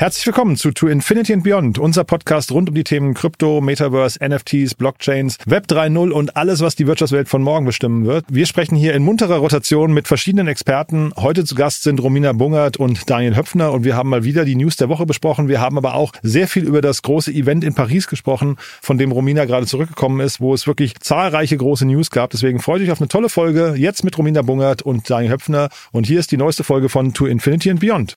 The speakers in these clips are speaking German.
Herzlich willkommen zu To Infinity and Beyond, unser Podcast rund um die Themen Krypto, Metaverse, NFTs, Blockchains, Web 3.0 und alles, was die Wirtschaftswelt von morgen bestimmen wird. Wir sprechen hier in munterer Rotation mit verschiedenen Experten. Heute zu Gast sind Romina Bungert und Daniel Höpfner und wir haben mal wieder die News der Woche besprochen. Wir haben aber auch sehr viel über das große Event in Paris gesprochen, von dem Romina gerade zurückgekommen ist, wo es wirklich zahlreiche große News gab. Deswegen freut euch auf eine tolle Folge jetzt mit Romina Bungert und Daniel Höpfner. Und hier ist die neueste Folge von To Infinity and Beyond.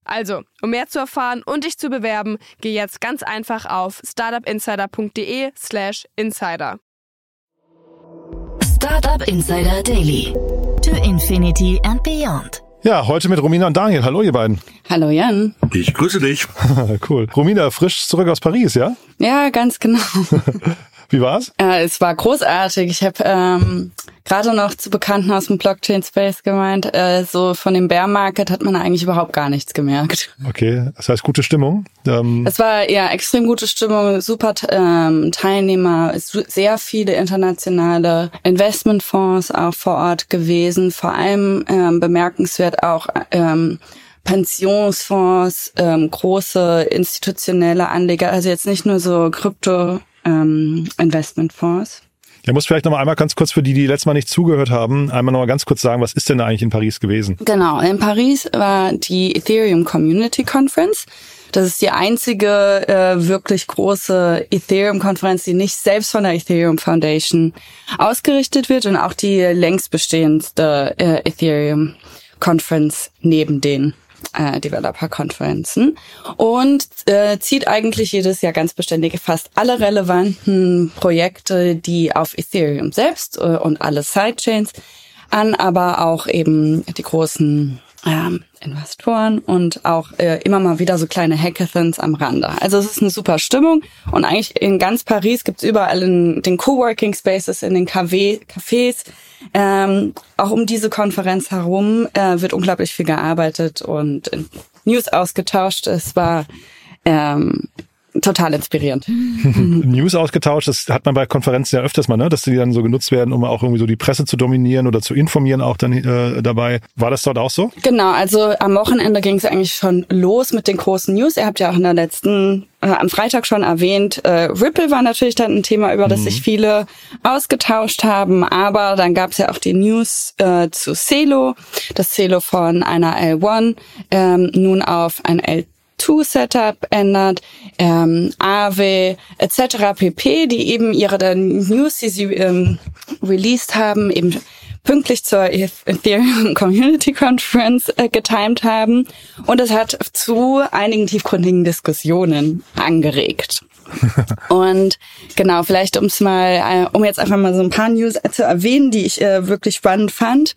Also, um mehr zu erfahren und dich zu bewerben, geh jetzt ganz einfach auf startupinsider.de/slash insider. Startup Insider Daily. To Infinity and Beyond. Ja, heute mit Romina und Daniel. Hallo, ihr beiden. Hallo Jan. Ich grüße dich. cool. Romina, frisch zurück aus Paris, ja? Ja, ganz genau. Wie war's? Äh, es war großartig. Ich habe ähm, gerade noch zu Bekannten aus dem Blockchain-Space gemeint, äh, so von dem Bear Market hat man eigentlich überhaupt gar nichts gemerkt. Okay, das heißt gute Stimmung. Ähm es war ja extrem gute Stimmung, super ähm, Teilnehmer, sehr viele internationale Investmentfonds auch vor Ort gewesen. Vor allem ähm, bemerkenswert auch ähm, Pensionsfonds, ähm, große institutionelle Anleger, also jetzt nicht nur so Krypto ähm, Investmentfonds. Ja, muss vielleicht noch mal einmal ganz kurz für die, die letztes Mal nicht zugehört haben, einmal noch mal ganz kurz sagen, was ist denn da eigentlich in Paris gewesen? Genau, in Paris war die Ethereum Community Conference. Das ist die einzige äh, wirklich große Ethereum-Konferenz, die nicht selbst von der Ethereum Foundation ausgerichtet wird und auch die längst bestehendste äh, Ethereum-Conference neben den äh, Developer-Konferenzen. Und äh, zieht eigentlich jedes Jahr ganz beständig fast alle relevanten Projekte, die auf Ethereum selbst äh, und alle Sidechains an, aber auch eben die großen ähm, Investoren und auch äh, immer mal wieder so kleine Hackathons am Rande. Also es ist eine super Stimmung und eigentlich in ganz Paris gibt's überall in den Coworking Spaces, in den KW, Cafés, ähm, auch um diese Konferenz herum äh, wird unglaublich viel gearbeitet und News ausgetauscht. Es war ähm, total inspirierend. News ausgetauscht, das hat man bei Konferenzen ja öfters mal, ne? dass die dann so genutzt werden, um auch irgendwie so die Presse zu dominieren oder zu informieren auch dann äh, dabei. War das dort auch so? Genau, also am Wochenende ging es eigentlich schon los mit den großen News. Ihr habt ja auch in der letzten äh, am Freitag schon erwähnt, äh, Ripple war natürlich dann ein Thema, über das mhm. sich viele ausgetauscht haben, aber dann gab es ja auch die News äh, zu Celo, das Celo von einer L1 ähm, nun auf ein L2 To-Setup ändert, ähm, Aave etc. pp., die eben ihre News, die sie ähm, released haben, eben pünktlich zur Ethereum Community Conference äh, getimt haben. Und es hat zu einigen tiefgründigen Diskussionen angeregt. und genau, vielleicht ums mal, äh, um jetzt einfach mal so ein paar News zu erwähnen, die ich äh, wirklich spannend fand.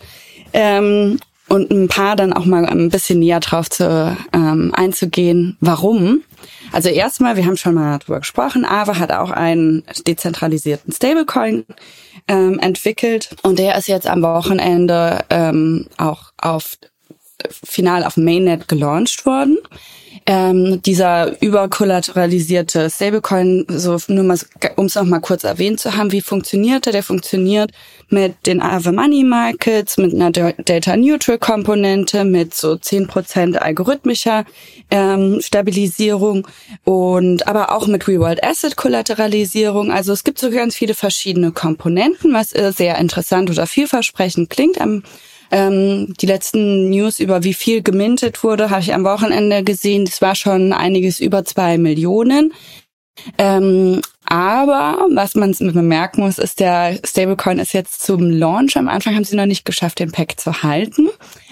Ähm, und ein paar dann auch mal ein bisschen näher drauf zu, ähm, einzugehen, warum. Also erstmal, wir haben schon mal darüber gesprochen, Aave hat auch einen dezentralisierten Stablecoin ähm, entwickelt und der ist jetzt am Wochenende ähm, auch auf final auf Mainnet gelauncht worden. Ähm, dieser überkollateralisierte Stablecoin, so nur mal, um es noch mal kurz erwähnt zu haben, wie funktioniert der? Der funktioniert mit den Aave Money Markets, mit einer Data Neutral Komponente, mit so zehn Prozent algorithmischer ähm, Stabilisierung und aber auch mit Real Asset Kollateralisierung. Also es gibt so ganz viele verschiedene Komponenten, was äh, sehr interessant oder vielversprechend klingt. Am ähm, die letzten News über wie viel gemintet wurde, habe ich am Wochenende gesehen. Das war schon einiges über zwei Millionen. Ähm, aber was man bemerken muss, ist, der Stablecoin ist jetzt zum Launch. Am Anfang haben sie noch nicht geschafft, den Pack zu halten.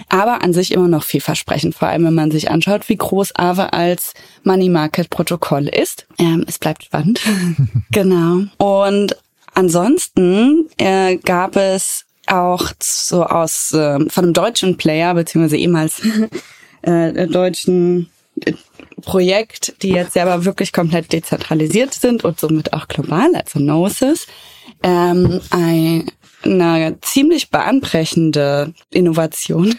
Aber an sich immer noch vielversprechend, vor allem wenn man sich anschaut, wie groß Aave als Money Market Protokoll ist. Ähm, es bleibt spannend. genau. Und ansonsten äh, gab es auch so aus äh, von einem deutschen Player beziehungsweise ehemals äh, deutschen äh, Projekt, die jetzt selber wirklich komplett dezentralisiert sind und somit auch global, also Gnosis, ähm, eine ziemlich bahnbrechende Innovation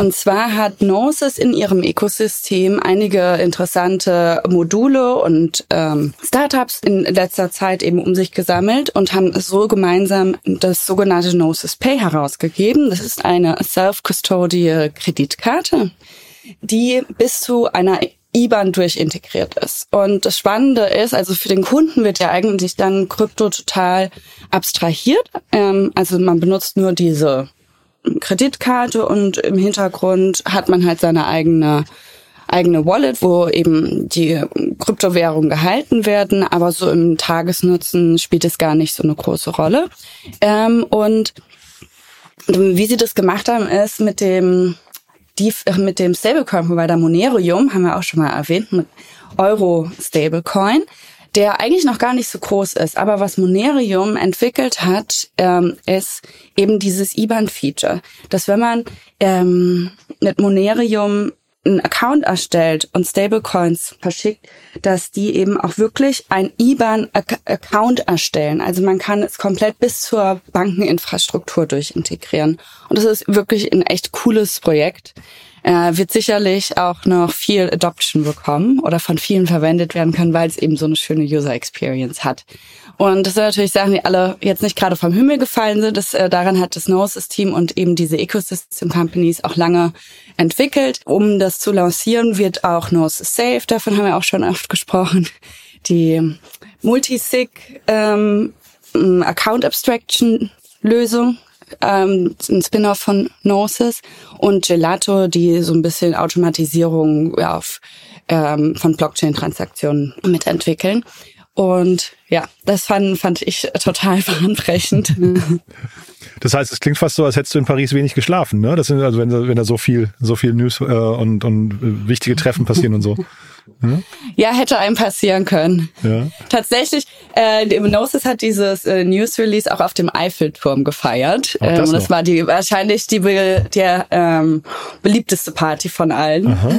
und zwar hat Gnosis in ihrem Ökosystem einige interessante Module und ähm, Startups in letzter Zeit eben um sich gesammelt und haben so gemeinsam das sogenannte Gnosis Pay herausgegeben. Das ist eine self-custodial Kreditkarte, die bis zu einer IBAN durchintegriert ist. Und das Spannende ist, also für den Kunden wird ja eigentlich dann Krypto total abstrahiert. Ähm, also man benutzt nur diese Kreditkarte und im Hintergrund hat man halt seine eigene eigene Wallet, wo eben die Kryptowährungen gehalten werden, aber so im Tagesnutzen spielt es gar nicht so eine große Rolle. Ähm, und wie sie das gemacht haben, ist mit dem die, mit dem Stablecoin-Provider Monerium, haben wir auch schon mal erwähnt, mit Euro Stablecoin der eigentlich noch gar nicht so groß ist. Aber was Monerium entwickelt hat, ähm, ist eben dieses IBAN-Feature, dass wenn man ähm, mit Monerium einen Account erstellt und Stablecoins verschickt, dass die eben auch wirklich ein IBAN-Account erstellen. Also man kann es komplett bis zur Bankeninfrastruktur durchintegrieren. Und das ist wirklich ein echt cooles Projekt äh, wird sicherlich auch noch viel Adoption bekommen oder von vielen verwendet werden können, weil es eben so eine schöne User Experience hat. Und das sind natürlich Sachen, die alle jetzt nicht gerade vom Himmel gefallen sind. Das, äh, daran hat das Gnosis-Team und eben diese Ecosystem Companies auch lange entwickelt. Um das zu lancieren, wird auch Gnosis Safe, davon haben wir auch schon oft gesprochen, die Multisig ähm, Account Abstraction Lösung ähm, ein Spin-off von Gnosis und Gelato, die so ein bisschen Automatisierung auf, ähm, von Blockchain-Transaktionen mitentwickeln. Und ja, das fand, fand ich total bahnbrechend. Das heißt, es klingt fast so, als hättest du in Paris wenig geschlafen, ne? Das sind also, wenn, wenn da so viel, so viel News äh, und, und wichtige Treffen passieren und so. Hm? Ja, hätte einem passieren können. Ja. Tatsächlich, äh, Gnosis hat dieses äh, News Release auch auf dem Eiffelturm gefeiert. Auch das, ähm, das war die wahrscheinlich die der ähm, beliebteste Party von allen. Aha.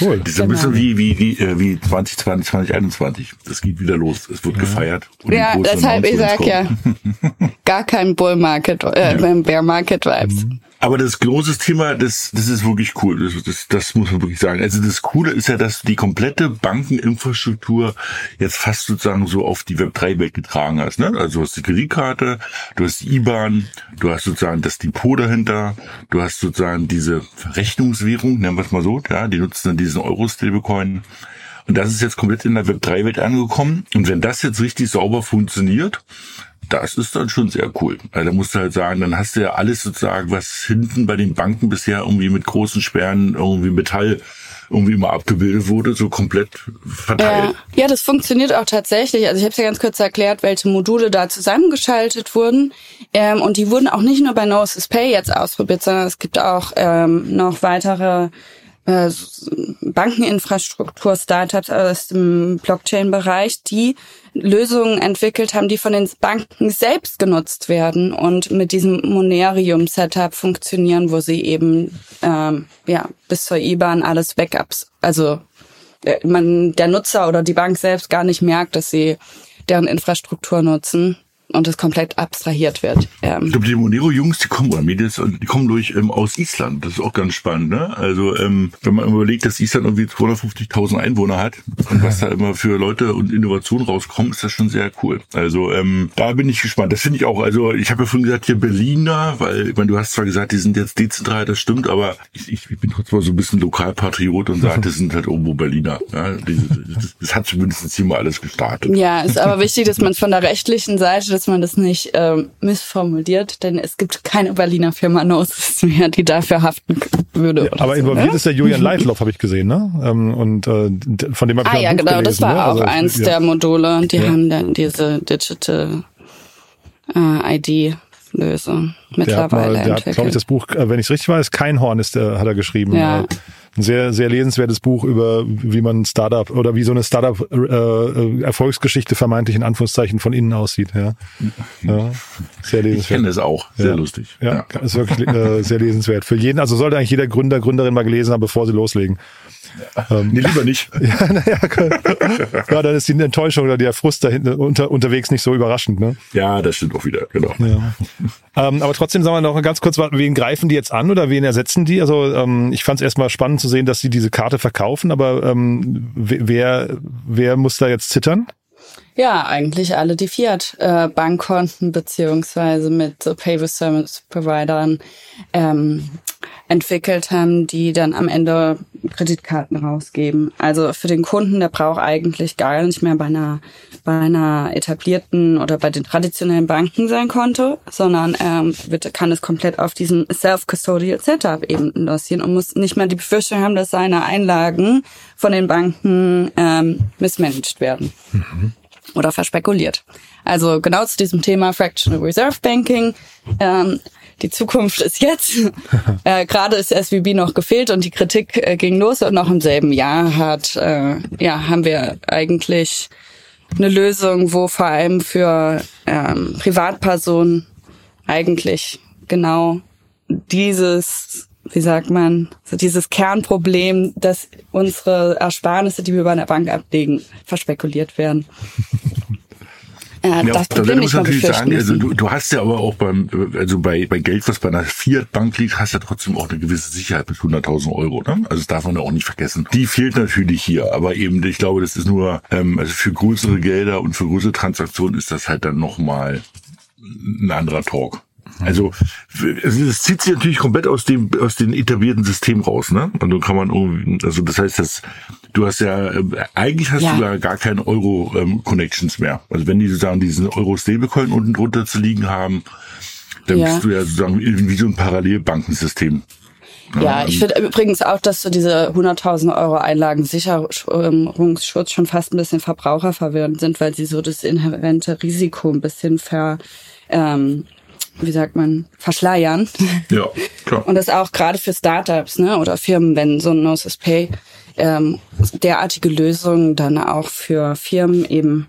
Cool. Das ist ein bisschen genau. wie wie wie, äh, wie 2020, 2021. Das geht wieder los. Es wird ja. gefeiert. ja, deshalb ich sag ja, gar kein Bull Market, äh, ja. Bear Market Vibes. Mhm. Aber das große Thema, das, das ist wirklich cool. Das, das, das muss man wirklich sagen. Also das Coole ist ja, dass die komplette Bankeninfrastruktur jetzt fast sozusagen so auf die Web3-Welt getragen hast. Ne? Also du hast die Kreditkarte, du hast die IBAN, du hast sozusagen das Depot dahinter, du hast sozusagen diese Verrechnungswährung, nennen wir es mal so, ja, die nutzen dann diesen Euro-Stablecoin. Und das ist jetzt komplett in der Web3-Welt angekommen. Und wenn das jetzt richtig sauber funktioniert, das ist dann schon sehr cool. Also da musst du halt sagen, dann hast du ja alles sozusagen, was hinten bei den Banken bisher irgendwie mit großen Sperren, irgendwie Metall irgendwie immer abgebildet wurde, so komplett verteilt. Ja, ja das funktioniert auch tatsächlich. Also ich habe es ja ganz kurz erklärt, welche Module da zusammengeschaltet wurden. Ähm, und die wurden auch nicht nur bei Gnosis Pay jetzt ausprobiert, sondern es gibt auch ähm, noch weitere äh, Bankeninfrastruktur, Startups aus dem Blockchain-Bereich, die Lösungen entwickelt haben, die von den Banken selbst genutzt werden und mit diesem Monerium-Setup funktionieren, wo sie eben ähm, ja bis zur IBAN alles Backups, also äh, man der Nutzer oder die Bank selbst gar nicht merkt, dass sie deren Infrastruktur nutzen. Und es komplett abstrahiert wird. Ähm. Ich glaube, die Monero-Jungs, die kommen, oder Mädels, die kommen durch ähm, aus Island. Das ist auch ganz spannend. Ne? Also ähm, wenn man überlegt, dass Island irgendwie 250.000 Einwohner hat und was da immer für Leute und Innovationen rauskommen, ist das schon sehr cool. Also ähm, da bin ich gespannt. Das finde ich auch. Also ich habe ja vorhin gesagt, hier Berliner, weil ich meine, du hast zwar gesagt, die sind jetzt dezentral, das stimmt, aber ich, ich bin trotzdem so ein bisschen Lokalpatriot und sage, das sind halt irgendwo Berliner. Ja, das, das hat zumindest hier mal alles gestartet. Ja, ist aber wichtig, dass man von der rechtlichen Seite, dass man das nicht ähm, missformuliert, denn es gibt keine Berliner Firma Gnosis mehr, die dafür haften würde. Ja, aber so, involviert ne? ist der Julian Leitloff, habe ich gesehen, ne? Ähm, und äh, von dem habe ich Ah ja, Buch genau, gelesen, das war ne? auch also, eins ja. der Module. Die ja. haben dann diese Digital äh, ID Lösung mittlerweile der hat, glaube ich, das Buch, äh, wenn ich es richtig weiß, kein Horn ist der, hat er geschrieben. Ja. Ein sehr, sehr lesenswertes Buch über, wie man Startup oder wie so eine Startup äh, Erfolgsgeschichte vermeintlich in Anführungszeichen von innen aussieht. Ja, ja sehr lesenswert. Ich kenne das auch, sehr ja. lustig. Ja, ja. ist wirklich äh, sehr lesenswert. Für jeden, also sollte eigentlich jeder Gründer, Gründerin mal gelesen haben, bevor sie loslegen. Ähm, nee, lieber nicht. ja, naja, ja, dann ist die Enttäuschung oder der Frust dahinten unter, unterwegs nicht so überraschend, ne? Ja, das stimmt auch wieder, genau. Ja. ähm, aber trotzdem sagen wir noch ganz kurz, wen greifen die jetzt an oder wen ersetzen die? Also ähm, ich fand es erstmal spannend zu sehen, dass sie diese Karte verkaufen, aber ähm, wer, wer muss da jetzt zittern? Ja, eigentlich alle, die Fiat-Bankkonten äh, beziehungsweise mit so Pay-with-Service-Providern ähm, entwickelt haben, die dann am Ende Kreditkarten rausgeben. Also für den Kunden, der braucht eigentlich gar nicht mehr bei einer, bei einer etablierten oder bei den traditionellen Banken sein Konto, sondern ähm, wird, kann es komplett auf diesem Self-Custodial Setup eben lancieren und muss nicht mehr die Befürchtung haben, dass seine Einlagen von den Banken ähm, mismanaged werden. Mhm oder verspekuliert. Also genau zu diesem Thema Fractional Reserve Banking. Ähm, die Zukunft ist jetzt. äh, Gerade ist SVB noch gefehlt und die Kritik äh, ging los und noch im selben Jahr hat, äh, ja, haben wir eigentlich eine Lösung, wo vor allem für ähm, Privatpersonen eigentlich genau dieses wie sagt man, so dieses Kernproblem, dass unsere Ersparnisse, die wir bei einer Bank ablegen, verspekuliert werden. Äh, ja, das Problem muss natürlich sagen, also du, du hast ja aber auch beim, also bei, bei Geld, was bei einer Fiat-Bank liegt, hast ja trotzdem auch eine gewisse Sicherheit bis 100.000 Euro. Ne? Also das darf man ja auch nicht vergessen. Die fehlt natürlich hier, aber eben, ich glaube, das ist nur, ähm, also für größere Gelder und für größere Transaktionen ist das halt dann nochmal ein anderer Talk. Also es zieht sich natürlich komplett aus dem aus den etablierten System raus, ne? Und dann kann man irgendwie, also das heißt, dass du hast ja eigentlich hast ja. du ja gar keine Euro ähm, Connections mehr. Also wenn die sozusagen diesen Euro Stablecoin unten drunter zu liegen haben, dann ja. bist du ja sozusagen wie so ein Parallelbankensystem. Ja, ich finde übrigens auch, dass so diese 100.000 Euro Einlagensicherungsschutz schon fast ein bisschen verbraucherverwirrend sind, weil sie so das inhärente Risiko ein bisschen ver ähm, wie sagt man, verschleiern. Ja, klar. Und das auch gerade für Startups ne, oder Firmen, wenn so ein Gnosis Pay ähm, derartige Lösungen dann auch für Firmen eben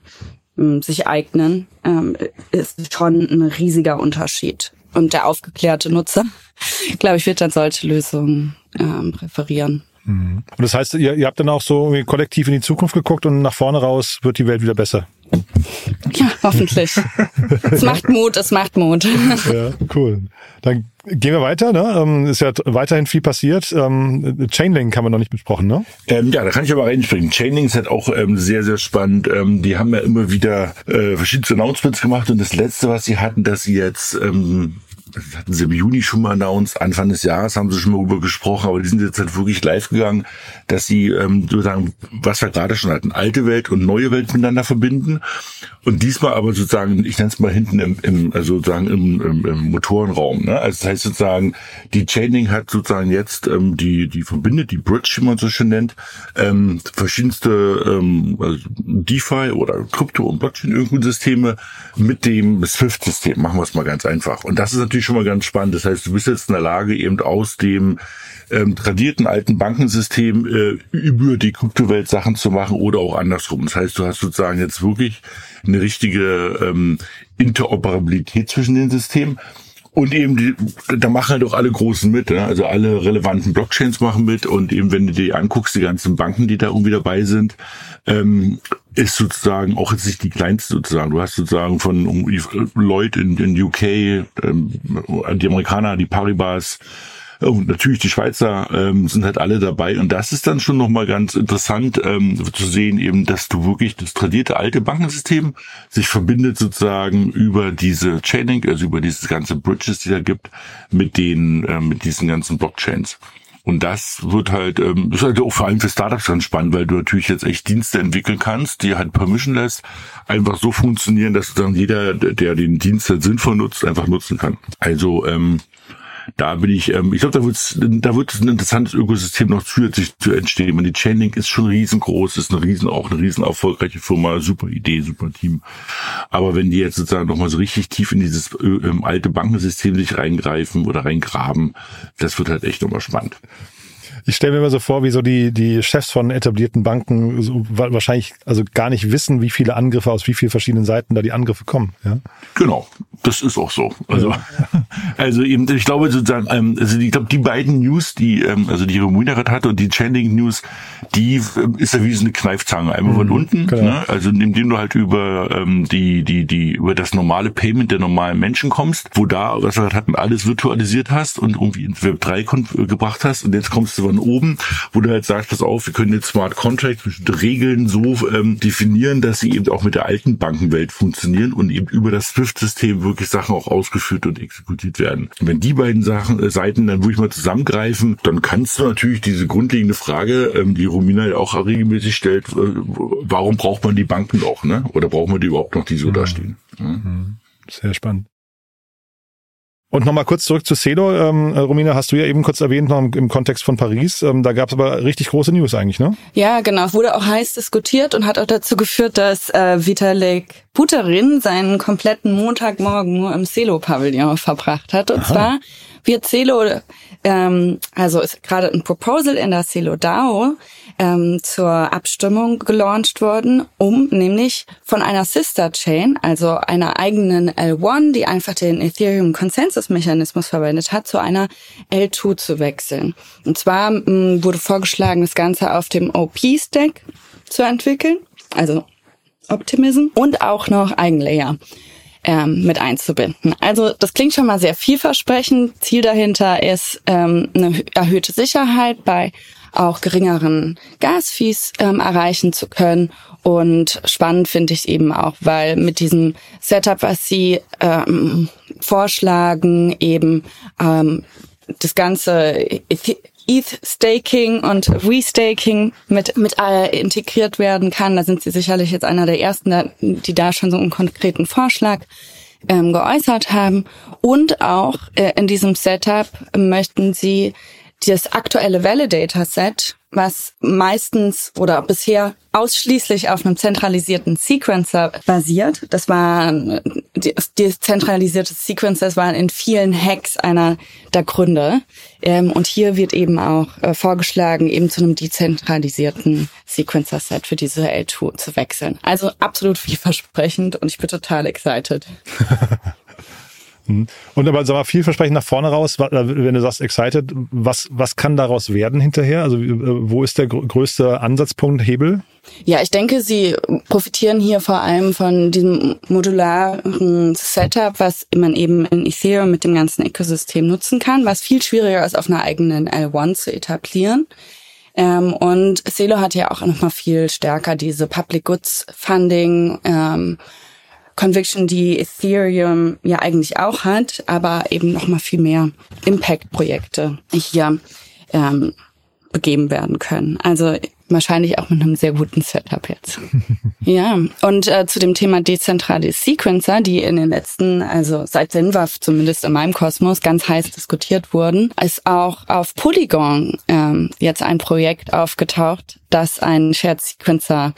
ähm, sich eignen, ähm, ist schon ein riesiger Unterschied. Und der aufgeklärte Nutzer, glaube ich, wird dann solche Lösungen ähm, präferieren. Und das heißt, ihr, ihr habt dann auch so kollektiv in die Zukunft geguckt und nach vorne raus wird die Welt wieder besser. Ja, hoffentlich. es macht Mut, es macht Mut. ja, cool. Dann gehen wir weiter. Ne? Ist ja weiterhin viel passiert. Ähm, Chainlink haben wir noch nicht besprochen, ne? Ähm, ja, da kann ich aber reinspringen. Chainlink ist halt auch ähm, sehr, sehr spannend. Ähm, die haben ja immer wieder äh, verschiedene Announcements gemacht und das letzte, was sie hatten, dass sie jetzt ähm, das hatten sie im Juni schon mal announced, Anfang des Jahres haben sie schon mal darüber gesprochen, aber die sind jetzt halt wirklich live gegangen, dass sie ähm, sozusagen, was wir gerade schon hatten, alte Welt und neue Welt miteinander verbinden. Und diesmal aber sozusagen, ich nenne es mal hinten im, im also sozusagen im, im, im Motorenraum. Ne? Also das heißt sozusagen, die Chaining hat sozusagen jetzt ähm, die die verbindet, die Bridge, wie man so schön nennt, ähm, verschiedenste ähm, also DeFi oder Krypto- und Blockchain-Ökosysteme mit dem Swift-System. Machen wir es mal ganz einfach. Und das ist natürlich schon mal ganz spannend. Das heißt, du bist jetzt in der Lage, eben aus dem ähm, tradierten alten Bankensystem äh, über die Kryptowelt Sachen zu machen oder auch andersrum. Das heißt, du hast sozusagen jetzt wirklich eine richtige ähm, Interoperabilität zwischen den Systemen. Und eben, die, da machen halt auch alle Großen mit. Ne? Also alle relevanten Blockchains machen mit. Und eben, wenn du dir anguckst, die ganzen Banken, die da irgendwie dabei sind, ähm, ist sozusagen auch jetzt nicht die kleinste sozusagen. Du hast sozusagen von Leute in, in UK, ähm, die Amerikaner, die Paribas, und natürlich die Schweizer ähm, sind halt alle dabei und das ist dann schon nochmal ganz interessant ähm, zu sehen eben, dass du wirklich das tradierte alte Bankensystem sich verbindet sozusagen über diese Chaining, also über dieses ganze Bridges, die da gibt, mit den äh, mit diesen ganzen Blockchains. Und das wird halt, ähm, ist halt auch vor allem für Startups ganz spannend, weil du natürlich jetzt echt Dienste entwickeln kannst, die halt permission lässt, einfach so funktionieren, dass dann jeder, der den Dienst halt sinnvoll nutzt, einfach nutzen kann. Also ähm, da bin ich, ähm, ich glaube, da wird da wird ein interessantes Ökosystem noch zusätzlich zu entstehen. Und die Chainlink ist schon riesengroß, ist eine riesen, auch eine riesen erfolgreiche Firma, super Idee, super Team. Aber wenn die jetzt sozusagen nochmal so richtig tief in dieses äh, ähm, alte Bankensystem sich reingreifen oder reingraben, das wird halt echt nochmal spannend. Ich stelle mir immer so vor, wie so die, die Chefs von etablierten Banken so wahrscheinlich also gar nicht wissen, wie viele Angriffe aus wie vielen verschiedenen Seiten da die Angriffe kommen. Ja? Genau, das ist auch so. Also, ja. also eben, ich glaube sozusagen, ähm, also ich glaube, die beiden News, die, ähm, also die Remunerat hatte und die Channing News, die ähm, ist ja wie so eine Kneifzange, einmal mhm, von unten, genau. ne? also indem du halt über ähm, die, die, die, über das normale Payment der normalen Menschen kommst, wo da, was wir hatten, alles virtualisiert hast und irgendwie ins Web 3 gebracht hast und jetzt kommst du von oben, wo du halt sagst, pass auf, wir können jetzt Smart Contracts, bestimmte Regeln so ähm, definieren, dass sie eben auch mit der alten Bankenwelt funktionieren und eben über das SWIFT-System wirklich Sachen auch ausgeführt und exekutiert werden. Und wenn die beiden Sachen, äh, Seiten dann wirklich mal zusammengreifen, dann kannst du natürlich diese grundlegende Frage, ähm, die Romina ja auch regelmäßig stellt, äh, warum braucht man die Banken noch, ne? Oder brauchen wir die überhaupt noch, die so mhm. da stehen? Mhm. Sehr spannend. Und nochmal kurz zurück zu Cedo. Ähm, Romina, hast du ja eben kurz erwähnt, noch im, Kontext von Paris. Ähm, da gab es aber richtig große News eigentlich, ne? Ja, genau. Es wurde auch heiß diskutiert und hat auch dazu geführt, dass äh, Vitalik Buterin seinen kompletten Montagmorgen nur im Celo-Pavillon verbracht hat. Und Aha. zwar wird Celo, ähm, also ist gerade ein Proposal in der Celo DAO, ähm, zur Abstimmung gelauncht worden, um nämlich von einer Sister Chain, also einer eigenen L1, die einfach den Ethereum Consensus Mechanismus verwendet hat, zu einer L2 zu wechseln. Und zwar ähm, wurde vorgeschlagen, das Ganze auf dem OP Stack zu entwickeln, also Optimism und auch noch Eigenlayer ähm, mit einzubinden. Also das klingt schon mal sehr vielversprechend. Ziel dahinter ist ähm, eine erhöhte Sicherheit bei auch geringeren Gasfees ähm, erreichen zu können. Und spannend finde ich eben auch, weil mit diesem Setup, was sie ähm, vorschlagen, eben ähm, das ganze ETH-Staking und Restaking mit, mit äh, integriert werden kann. Da sind sie sicherlich jetzt einer der ersten, die da schon so einen konkreten Vorschlag ähm, geäußert haben. Und auch äh, in diesem Setup möchten sie das aktuelle Validator-Set, was meistens oder bisher ausschließlich auf einem zentralisierten Sequencer basiert. Das war die, zentralisierte Sequencer, das waren in vielen Hacks einer der Gründe. Ähm, und hier wird eben auch äh, vorgeschlagen, eben zu einem dezentralisierten Sequencer-Set für diese L2 zu wechseln. Also absolut vielversprechend und ich bin total excited. Mhm. Und aber sag mal, vielversprechend nach vorne raus, äh, wenn du sagst excited, was, was kann daraus werden hinterher? Also äh, wo ist der größte Ansatzpunkt, Hebel? Ja, ich denke, sie profitieren hier vor allem von diesem modularen Setup, was man eben in Ethereum mit dem ganzen Ökosystem nutzen kann, was viel schwieriger ist, auf einer eigenen L1 zu etablieren. Ähm, und Celo hat ja auch nochmal viel stärker diese Public Goods Funding ähm, Conviction, die Ethereum ja eigentlich auch hat, aber eben noch mal viel mehr Impact-Projekte hier ähm, begeben werden können. Also wahrscheinlich auch mit einem sehr guten Setup jetzt. ja, und äh, zu dem Thema dezentrale Sequencer, die in den letzten, also seit Sinwaf zumindest in meinem Kosmos ganz heiß diskutiert wurden, ist auch auf Polygon ähm, jetzt ein Projekt aufgetaucht, das einen Shared Sequencer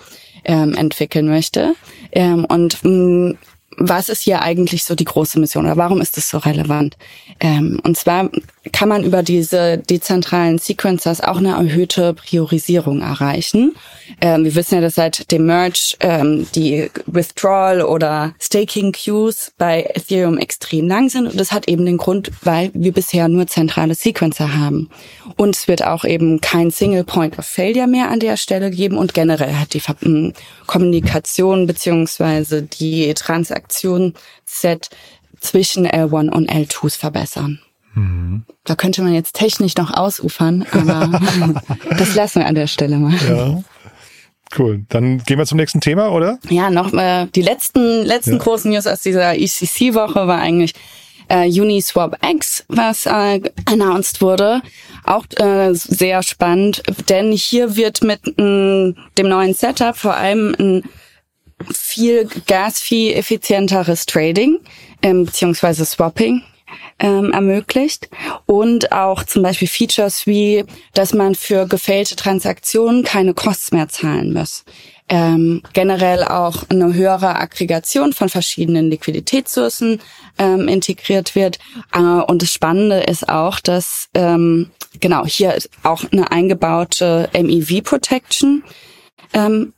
ähm, entwickeln möchte. Ähm, und mh, mm, was ist hier eigentlich so die große Mission oder warum ist das so relevant? Ähm, und zwar kann man über diese dezentralen Sequencers auch eine erhöhte Priorisierung erreichen. Ähm, wir wissen ja, dass seit dem Merge ähm, die Withdrawal oder Staking Queues bei Ethereum extrem lang sind und das hat eben den Grund, weil wir bisher nur zentrale Sequencer haben. Und es wird auch eben kein Single Point of Failure mehr an der Stelle geben und generell hat die hm, Kommunikation beziehungsweise die Transaktion Set zwischen L1 und L2s verbessern. Mhm. Da könnte man jetzt technisch noch ausufern, aber das lassen wir an der Stelle mal. Ja. Cool. Dann gehen wir zum nächsten Thema, oder? Ja, noch äh, die letzten letzten ja. großen News aus dieser ECC-Woche war eigentlich äh, Uniswap X, was äh, announced wurde. Auch äh, sehr spannend, denn hier wird mit äh, dem neuen Setup vor allem ein viel Gas-Fee-effizienteres Trading ähm, beziehungsweise Swapping ähm, ermöglicht und auch zum Beispiel Features wie, dass man für gefällte Transaktionen keine Kosten mehr zahlen muss. Ähm, generell auch eine höhere Aggregation von verschiedenen Liquiditätssourcen ähm, integriert wird. Äh, und das Spannende ist auch, dass ähm, genau hier auch eine eingebaute MEV Protection ähm,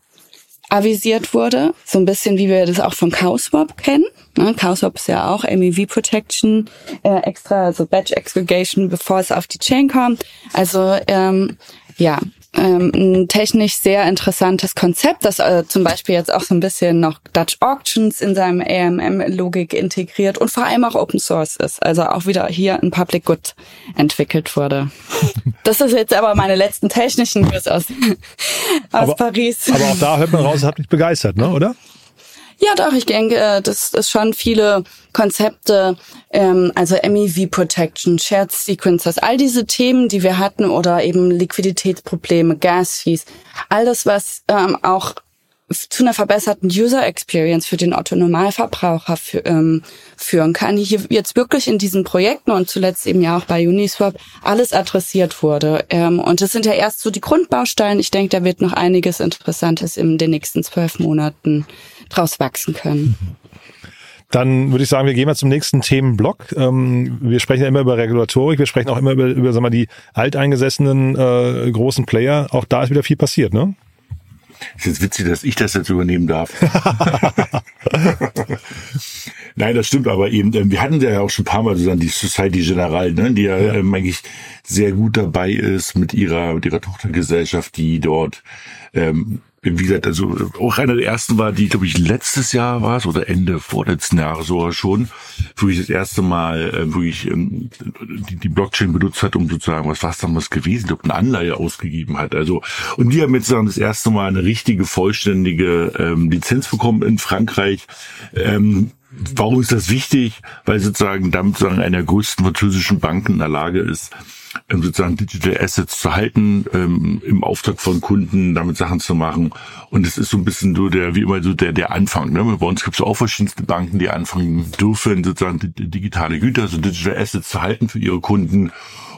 avisiert wurde, so ein bisschen wie wir das auch von Cowswap kennen. Ne? Cowswap ist ja auch MEV Protection, äh, extra, also Batch Aggregation, bevor es auf die Chain kommt. Also ähm, ja, ähm, ein technisch sehr interessantes Konzept, das äh, zum Beispiel jetzt auch so ein bisschen noch Dutch Auctions in seinem AMM-Logik integriert und vor allem auch Open Source ist. Also auch wieder hier ein Public Good entwickelt wurde. Das ist jetzt aber meine letzten technischen News aus, aus aber, Paris. Aber auch da hört man raus, es hat mich begeistert, ne, oder? Ja, doch, ich denke, äh, das ist schon viele Konzepte, ähm, also MEV Protection, Shared Sequences, all diese Themen, die wir hatten oder eben Liquiditätsprobleme, Gas Fees, all das, was ähm, auch zu einer verbesserten User Experience für den Otto-Normalverbraucher für, ähm, führen kann. Hier jetzt wirklich in diesen Projekten und zuletzt eben ja auch bei Uniswap alles adressiert wurde. Ähm, und das sind ja erst so die Grundbausteine. Ich denke, da wird noch einiges Interessantes in den nächsten zwölf Monaten draus wachsen können. Dann würde ich sagen, wir gehen mal zum nächsten Themenblock. Ähm, wir sprechen ja immer über Regulatorik, wir sprechen auch immer über, über sagen wir, die alteingesessenen äh, großen Player. Auch da ist wieder viel passiert, ne? Ist jetzt witzig, dass ich das jetzt übernehmen darf. Nein, das stimmt, aber eben, ähm, wir hatten ja auch schon ein paar Mal sozusagen die Society General, ne, die ja, ja. Ähm, eigentlich sehr gut dabei ist mit ihrer, mit ihrer Tochtergesellschaft, die dort ähm, wie gesagt, also auch einer der ersten war, die, glaube ich, letztes Jahr war es oder Ende vorletzten Jahres sogar schon, wo ich das erste Mal äh, wo ich ähm, die, die Blockchain benutzt hat, um sozusagen, was war es damals gewesen, glaube, eine Anleihe ausgegeben hat. Also, und die haben jetzt sozusagen das erste Mal eine richtige, vollständige ähm, Lizenz bekommen in Frankreich. Ähm, Warum ist das wichtig? Weil sozusagen damit sozusagen einer der größten französischen Banken in der Lage ist, sozusagen Digital Assets zu halten, ähm, im Auftrag von Kunden damit Sachen zu machen. Und es ist so ein bisschen so der, wie immer so der, der Anfang. Ne? Bei uns gibt es auch verschiedenste Banken, die anfangen dürfen, sozusagen digitale Güter, also Digital Assets zu halten für ihre Kunden.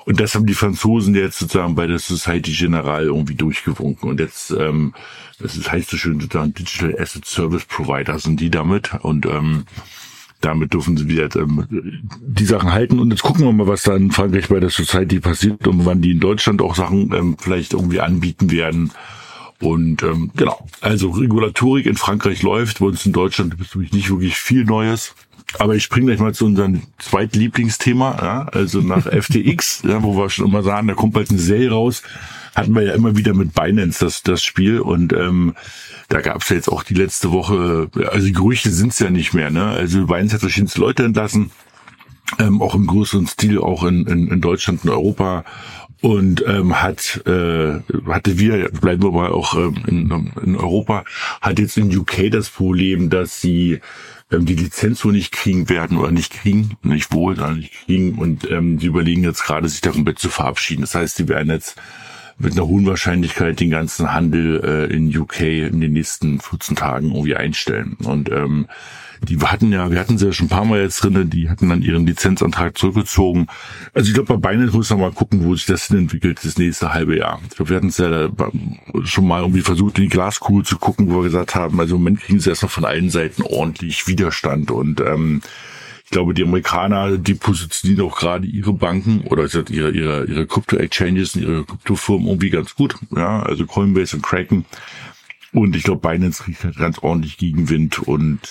Und das haben die Franzosen jetzt sozusagen bei der Society Generale irgendwie durchgewunken. Und jetzt, ähm, das heißt so schön sozusagen Digital Asset Service Provider sind die damit. Und ähm, damit dürfen sie wieder ähm, die Sachen halten. Und jetzt gucken wir mal, was da in Frankreich bei der Society passiert und wann die in Deutschland auch Sachen ähm, vielleicht irgendwie anbieten werden. Und ähm, genau, also Regulatorik in Frankreich läuft, bei uns in Deutschland gibt es nicht wirklich viel Neues. Aber ich springe gleich mal zu unserem zweiten Lieblingsthema, ja, also nach FTX, ja, wo wir schon immer sagen, da kommt bald eine Serie raus hatten wir ja immer wieder mit Binance das, das Spiel und ähm, da gab es ja jetzt auch die letzte Woche, also die Gerüchte sind es ja nicht mehr, ne? Also Binance hat verschiedenste Leute entlassen, ähm, auch im größeren Stil, auch in, in, in Deutschland und Europa und ähm, hat äh, hatte wir bleiben wir mal auch ähm, in, in Europa hat jetzt in UK das Problem, dass sie ähm, die Lizenz wohl nicht kriegen werden oder nicht kriegen, nicht wohl, sondern nicht kriegen und ähm, sie überlegen jetzt gerade sich da komplett zu verabschieden. Das heißt, sie werden jetzt mit einer hohen Wahrscheinlichkeit den ganzen Handel äh, in UK in den nächsten 14 Tagen irgendwie einstellen. Und ähm, die hatten ja, wir hatten sie ja schon ein paar Mal jetzt drinne, die hatten dann ihren Lizenzantrag zurückgezogen. Also ich glaube, bei Binance muss man mal gucken, wo sich das hin entwickelt, das nächste halbe Jahr. Ich glaube, wir hatten es ja schon mal irgendwie versucht, in die Glaskugel zu gucken, wo wir gesagt haben, also im Moment kriegen sie erst noch von allen Seiten ordentlich Widerstand und ähm, Ich glaube, die Amerikaner, die positionieren auch gerade ihre Banken oder ihre, ihre, ihre Crypto-Exchanges und ihre Kryptofirmen irgendwie ganz gut. Ja, also Coinbase und Kraken. Und ich glaube, Binance kriegt halt ganz ordentlich Gegenwind und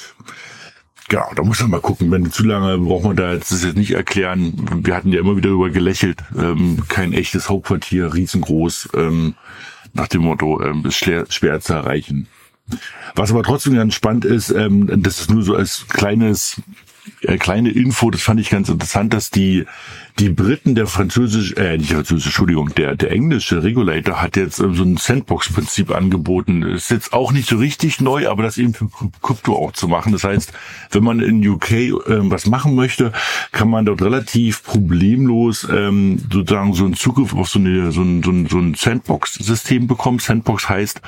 Genau, da muss man mal gucken. Wenn zu lange braucht man da jetzt das jetzt nicht erklären. Wir hatten ja immer wieder über gelächelt. Ähm, kein echtes Hauptquartier, riesengroß. Ähm, nach dem Motto, ähm, ist schwer, schwer zu erreichen. Was aber trotzdem ganz spannend ist, ähm, das ist nur so als kleines äh, kleine Info, das fand ich ganz interessant, dass die die Briten, der französische, äh, nicht französische, Entschuldigung, der der englische Regulator hat jetzt äh, so ein Sandbox-Prinzip angeboten. Ist jetzt auch nicht so richtig neu, aber das eben für Krypto auch zu machen. Das heißt, wenn man in UK äh, was machen möchte, kann man dort relativ problemlos ähm, sozusagen so einen Zugriff auf so, eine, so ein, so ein, so ein Sandbox-System bekommen. Sandbox heißt,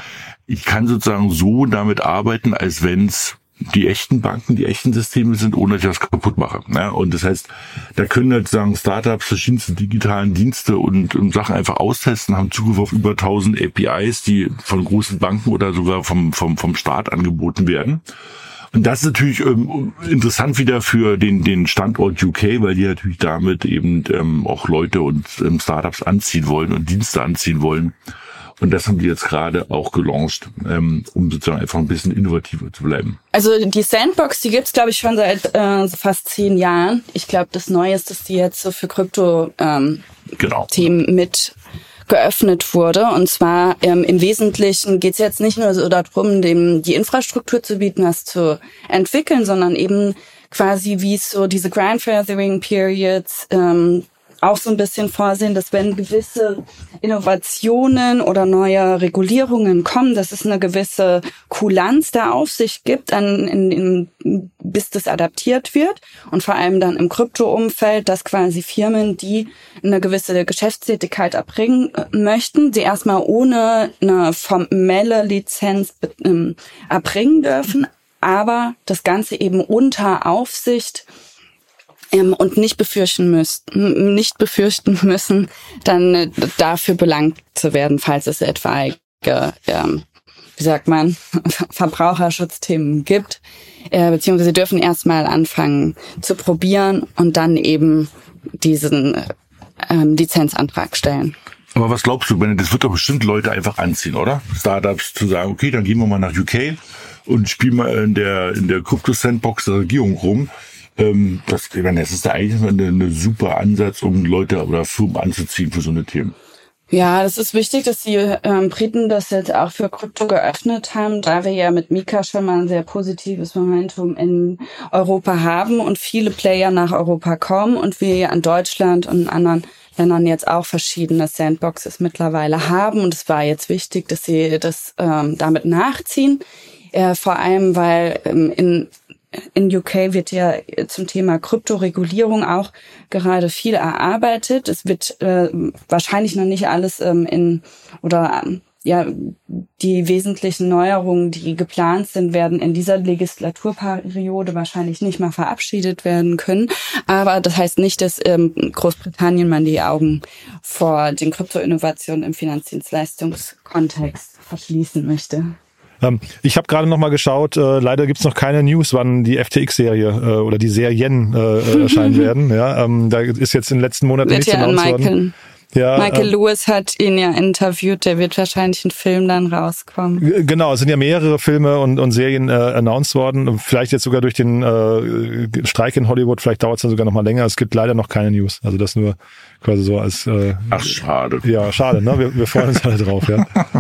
ich kann sozusagen so damit arbeiten, als wenn es die echten Banken, die echten Systeme sind, ohne dass ich das kaputt mache. Ja, und das heißt, da können halt sagen Startups verschiedenste digitalen Dienste und, und Sachen einfach austesten, haben Zugriff auf über 1000 APIs, die von großen Banken oder sogar vom, vom, vom Staat angeboten werden. Und das ist natürlich ähm, interessant wieder für den, den Standort UK, weil die natürlich damit eben ähm, auch Leute und ähm, Startups anziehen wollen und Dienste anziehen wollen. Und das haben die jetzt gerade auch gelauncht, ähm, um sozusagen einfach ein bisschen innovativer zu bleiben. Also die Sandbox, die gibt's glaube ich schon seit äh, fast zehn Jahren. Ich glaube, das Neue ist, dass die jetzt so für Krypto-Themen ähm, genau. mit geöffnet wurde. Und zwar ähm, im Wesentlichen geht's jetzt nicht nur so darum, dem die Infrastruktur zu bieten, was zu entwickeln, sondern eben quasi wie es so diese Grandfathering Periods ähm, auch so ein bisschen vorsehen, dass wenn gewisse Innovationen oder neue Regulierungen kommen, dass es eine gewisse Kulanz der Aufsicht gibt, an, in, in, bis das adaptiert wird. Und vor allem dann im Krypto-Umfeld, dass quasi Firmen, die eine gewisse Geschäftstätigkeit erbringen äh, möchten, sie erstmal ohne eine formelle Lizenz ähm, erbringen dürfen, aber das Ganze eben unter Aufsicht ähm, und nicht befürchten müssen, nicht befürchten müssen, dann äh, dafür belangt zu werden, falls es etwaige, ähm, wie sagt man, Verbraucherschutzthemen gibt, äh, beziehungsweise dürfen erstmal anfangen zu probieren und dann eben diesen ähm, Lizenzantrag stellen. Aber was glaubst du, das wird doch bestimmt Leute einfach anziehen, oder? Startups zu sagen, okay, dann gehen wir mal nach UK und spielen mal in der, in der Crypto-Sandbox der Regierung rum ähm, das, das ist eigentlich eine, super Ansatz, um Leute oder Firmen anzuziehen für so eine Themen. Ja, das ist wichtig, dass die ähm, Briten das jetzt auch für Krypto geöffnet haben, da wir ja mit Mika schon mal ein sehr positives Momentum in Europa haben und viele Player nach Europa kommen und wir ja in Deutschland und anderen Ländern jetzt auch verschiedene Sandboxes mittlerweile haben. Und es war jetzt wichtig, dass sie das ähm, damit nachziehen. Äh, vor allem, weil ähm, in in UK wird ja zum Thema Kryptoregulierung auch gerade viel erarbeitet. Es wird äh, wahrscheinlich noch nicht alles ähm, in oder ähm, ja die wesentlichen Neuerungen, die geplant sind, werden in dieser Legislaturperiode wahrscheinlich nicht mal verabschiedet werden können. Aber das heißt nicht, dass ähm, Großbritannien man die Augen vor den Kryptoinnovationen im Finanzdienstleistungskontext verschließen möchte. Ähm, ich habe gerade noch mal geschaut, äh, leider gibt's noch keine News, wann die FTX-Serie äh, oder die Serien äh, äh erscheinen werden. Ja, ähm, da ist jetzt in den letzten Monaten nichts ja announced worden. Ja, Michael ähm, Lewis hat ihn ja interviewt, der wird wahrscheinlich ein Film dann rauskommen. Genau, es sind ja mehrere Filme und, und Serien äh, announced worden. Vielleicht jetzt sogar durch den äh, Streik in Hollywood, vielleicht dauert es dann sogar noch mal länger. Es gibt leider noch keine News. Also das nur quasi so als äh, Ach, schade. Ja, schade, ne? Wir, wir freuen uns alle drauf, ja.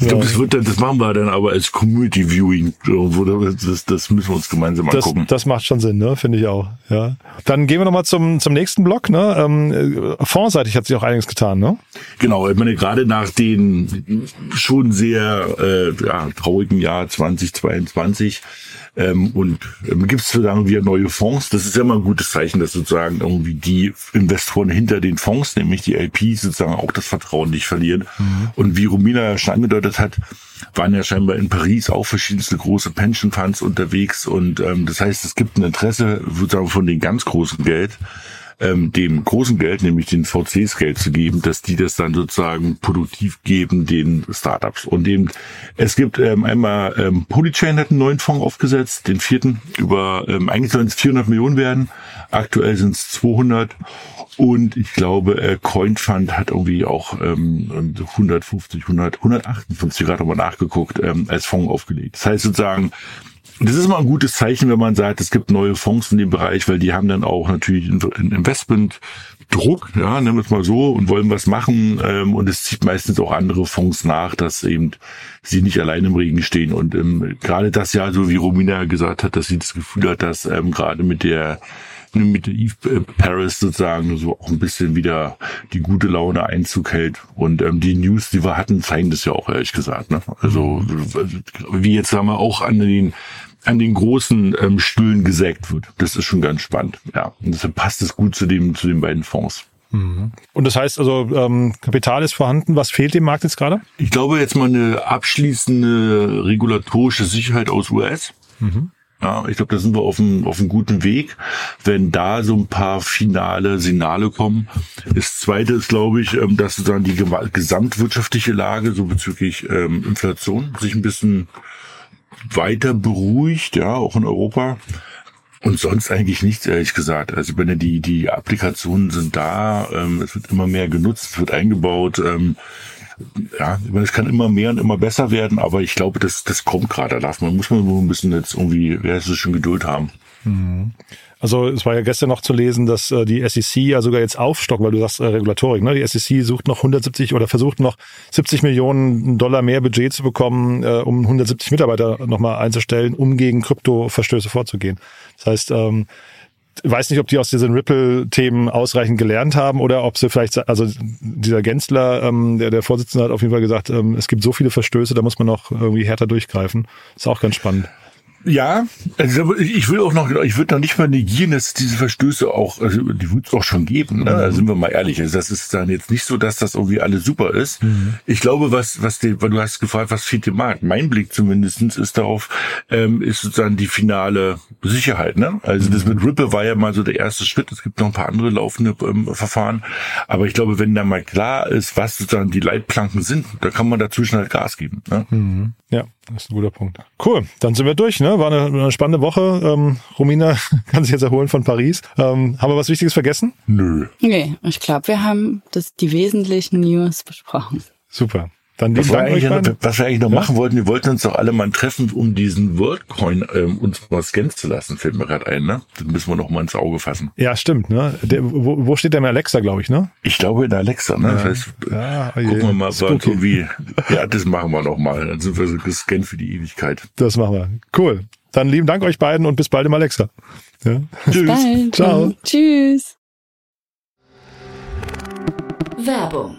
Ich glaube, das wird dann, das machen wir dann aber als Community Viewing. Das, das müssen wir uns gemeinsam das, angucken. Das macht schon Sinn, ne? Finde ich auch. Ja. Dann gehen wir nochmal zum, zum nächsten Block, ne? Ähm, Fondsseitig hat sich auch einiges getan, ne? Genau, ich meine, gerade nach den schon sehr äh, ja, traurigen Jahr 2022 ähm, und ähm, gibt es sozusagen wieder neue Fonds. Das ist ja immer ein gutes Zeichen, dass sozusagen irgendwie die Investoren hinter den Fonds, nämlich die LPs, sozusagen auch das Vertrauen nicht verlieren. Mhm. Und wie Romina ja schon angedeutet hat, waren ja scheinbar in Paris auch verschiedenste große Pension Funds unterwegs. Und ähm, das heißt, es gibt ein Interesse sozusagen von den ganz großen Geld ähm, dem großen Geld, nämlich den VCs Geld zu geben, dass die das dann sozusagen produktiv geben den Startups. Und eben, es gibt ähm, einmal ähm, Polychain hat einen neuen Fonds aufgesetzt, den vierten, über ähm, eigentlich sollen es 400 Millionen werden, aktuell sind es 200 und ich glaube, äh, CoinFund hat irgendwie auch ähm, 150, 100, 158 gerade mal nachgeguckt, ähm, als Fonds aufgelegt. Das heißt sozusagen, das ist immer ein gutes Zeichen, wenn man sagt, es gibt neue Fonds in dem Bereich, weil die haben dann auch natürlich ein Investment Druck, ja, nehmen wir es mal so, und wollen was machen. Ähm, und es zieht meistens auch andere Fonds nach, dass eben sie nicht allein im Regen stehen. Und ähm, gerade das Jahr, so wie Romina gesagt hat, dass sie das Gefühl hat, dass ähm, gerade mit der mit der Eve äh, Paris sozusagen so auch ein bisschen wieder die gute Laune Einzug hält. Und ähm, die News, die wir hatten, zeigen das ja auch, ehrlich gesagt. Ne? Also wie jetzt haben wir auch an den an den großen ähm, Stühlen gesägt wird. Das ist schon ganz spannend. Ja, und deshalb passt es gut zu dem zu den beiden Fonds. Mhm. Und das heißt also, ähm, Kapital ist vorhanden. Was fehlt dem Markt jetzt gerade? Ich glaube jetzt mal eine abschließende regulatorische Sicherheit aus US. Mhm. Ja, ich glaube, da sind wir auf einem, auf einem guten Weg. Wenn da so ein paar finale Signale kommen. Das zweite ist, glaube ich, ähm, dass sozusagen die gesamtwirtschaftliche Lage so bezüglich ähm, Inflation sich ein bisschen weiter beruhigt, ja, auch in Europa. Und sonst eigentlich nichts, ehrlich gesagt. Also wenn die, die Applikationen sind da, ähm, es wird immer mehr genutzt, es wird eingebaut. Ähm, ja, es kann immer mehr und immer besser werden, aber ich glaube, das, das kommt gerade. Da darf man, muss man nur ein bisschen jetzt irgendwie, wer ist es schon Geduld haben. Mhm. Also es war ja gestern noch zu lesen, dass äh, die SEC ja sogar jetzt aufstockt, weil du sagst äh, Regulatorik. Ne? Die SEC sucht noch 170 oder versucht noch 70 Millionen Dollar mehr Budget zu bekommen, äh, um 170 Mitarbeiter nochmal einzustellen, um gegen Kryptoverstöße vorzugehen. Das heißt, ähm, weiß nicht, ob die aus diesen Ripple-Themen ausreichend gelernt haben oder ob sie vielleicht, also dieser Gensler, ähm, der, der Vorsitzende hat auf jeden Fall gesagt, ähm, es gibt so viele Verstöße, da muss man noch irgendwie härter durchgreifen. Ist auch ganz spannend. Ja, also ich will auch noch, ich würde noch nicht mal negieren, dass diese Verstöße auch, also die wird es auch schon geben, ne? Da sind wir mal ehrlich. Also das ist dann jetzt nicht so, dass das irgendwie alles super ist. Mhm. Ich glaube, was, was die, weil du hast gefragt, was fehlt dem Markt? Mein Blick zumindestens ist darauf, ähm, ist sozusagen die finale Sicherheit, ne? Also mhm. das mit Ripple war ja mal so der erste Schritt. Es gibt noch ein paar andere laufende ähm, Verfahren. Aber ich glaube, wenn da mal klar ist, was sozusagen die Leitplanken sind, da kann man dazwischen halt Gas geben. Ne? Mhm. Ja, das ist ein guter Punkt. Cool, dann sind wir durch. Ne? War eine, eine spannende Woche. Ähm, Romina kann sich jetzt erholen von Paris. Ähm, haben wir was Wichtiges vergessen? Nö. Nee, ich glaube, wir haben das, die wesentlichen News besprochen. Super. Dann was, wir eigentlich noch, was wir eigentlich noch ja? machen wollten, wir wollten uns doch alle mal treffen, um diesen WorldCoin ähm, uns mal scannen zu lassen, fällt mir gerade ein, ne? Das müssen wir noch mal ins Auge fassen. Ja, stimmt, ne? Der, wo, wo steht der im Alexa, glaube ich, ne? Ich glaube in Alexa, ne? Ja. Das heißt, ja, oh gucken wir mal, was irgendwie, ja, das machen wir noch mal. Dann sind wir so gescannt für die Ewigkeit. Das machen wir. Cool. Dann lieben Dank euch beiden und bis bald im Alexa. Ja. Tschüss. Bald. Ciao. Tschüss. Werbung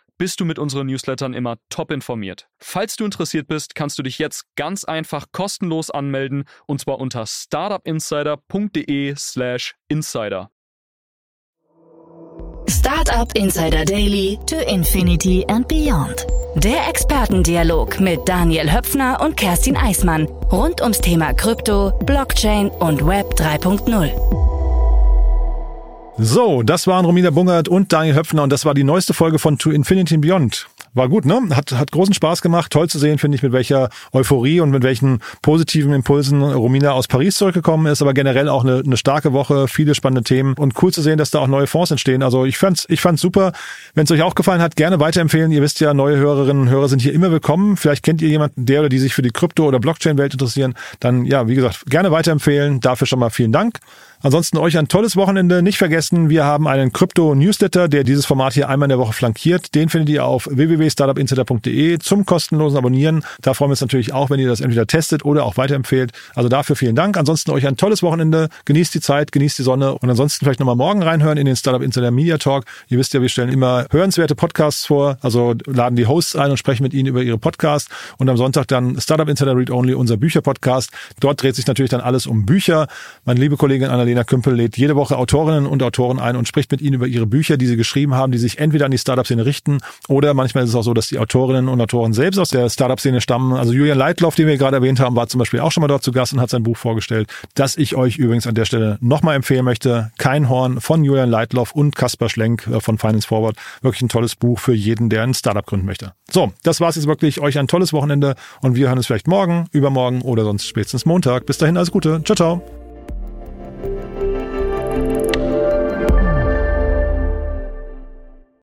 bist du mit unseren Newslettern immer top informiert. Falls du interessiert bist, kannst du dich jetzt ganz einfach kostenlos anmelden und zwar unter startupinsider.de/slash insider. Startup Insider Daily to Infinity and Beyond. Der Expertendialog mit Daniel Höpfner und Kerstin Eismann rund ums Thema Krypto, Blockchain und Web 3.0. So, das waren Romina Bungert und Daniel Höpfner und das war die neueste Folge von To Infinity Beyond. War gut, ne? Hat, hat großen Spaß gemacht. Toll zu sehen, finde ich, mit welcher Euphorie und mit welchen positiven Impulsen Romina aus Paris zurückgekommen ist. Aber generell auch eine, eine starke Woche, viele spannende Themen und cool zu sehen, dass da auch neue Fonds entstehen. Also ich fand's, ich fand's super. Wenn es euch auch gefallen hat, gerne weiterempfehlen. Ihr wisst ja, neue Hörerinnen und Hörer sind hier immer willkommen. Vielleicht kennt ihr jemanden, der oder die sich für die Krypto- oder Blockchain-Welt interessieren. Dann, ja, wie gesagt, gerne weiterempfehlen. Dafür schon mal vielen Dank. Ansonsten euch ein tolles Wochenende. Nicht vergessen, wir haben einen Krypto-Newsletter, der dieses Format hier einmal in der Woche flankiert. Den findet ihr auf www www.startupinsider.de zum kostenlosen Abonnieren. Da freuen wir uns natürlich auch, wenn ihr das entweder testet oder auch weiterempfehlt. Also dafür vielen Dank. Ansonsten euch ein tolles Wochenende. Genießt die Zeit, genießt die Sonne und ansonsten vielleicht nochmal morgen reinhören in den Startup Insider Media Talk. Ihr wisst ja, wir stellen immer hörenswerte Podcasts vor, also laden die Hosts ein und sprechen mit ihnen über ihre Podcasts und am Sonntag dann Startup Insider Read Only, unser Bücherpodcast. Dort dreht sich natürlich dann alles um Bücher. Meine liebe Kollegin Annalena Kümpel lädt jede Woche Autorinnen und Autoren ein und spricht mit ihnen über ihre Bücher, die sie geschrieben haben, die sich entweder an die Startup-Szene richten oder manchmal ist es auch so, dass die Autorinnen und Autoren selbst aus der Startup-Szene stammen. Also Julian Leitloff, den wir gerade erwähnt haben, war zum Beispiel auch schon mal dort zu Gast und hat sein Buch vorgestellt, das ich euch übrigens an der Stelle nochmal empfehlen möchte. Kein Horn von Julian Leitloff und Kaspar Schlenk äh, von Finance Forward. Wirklich ein tolles Buch für jeden, der ein Startup gründen möchte. So, das war's jetzt wirklich. Euch ein tolles Wochenende und wir hören uns vielleicht morgen, übermorgen oder sonst spätestens Montag. Bis dahin alles Gute. Ciao, ciao.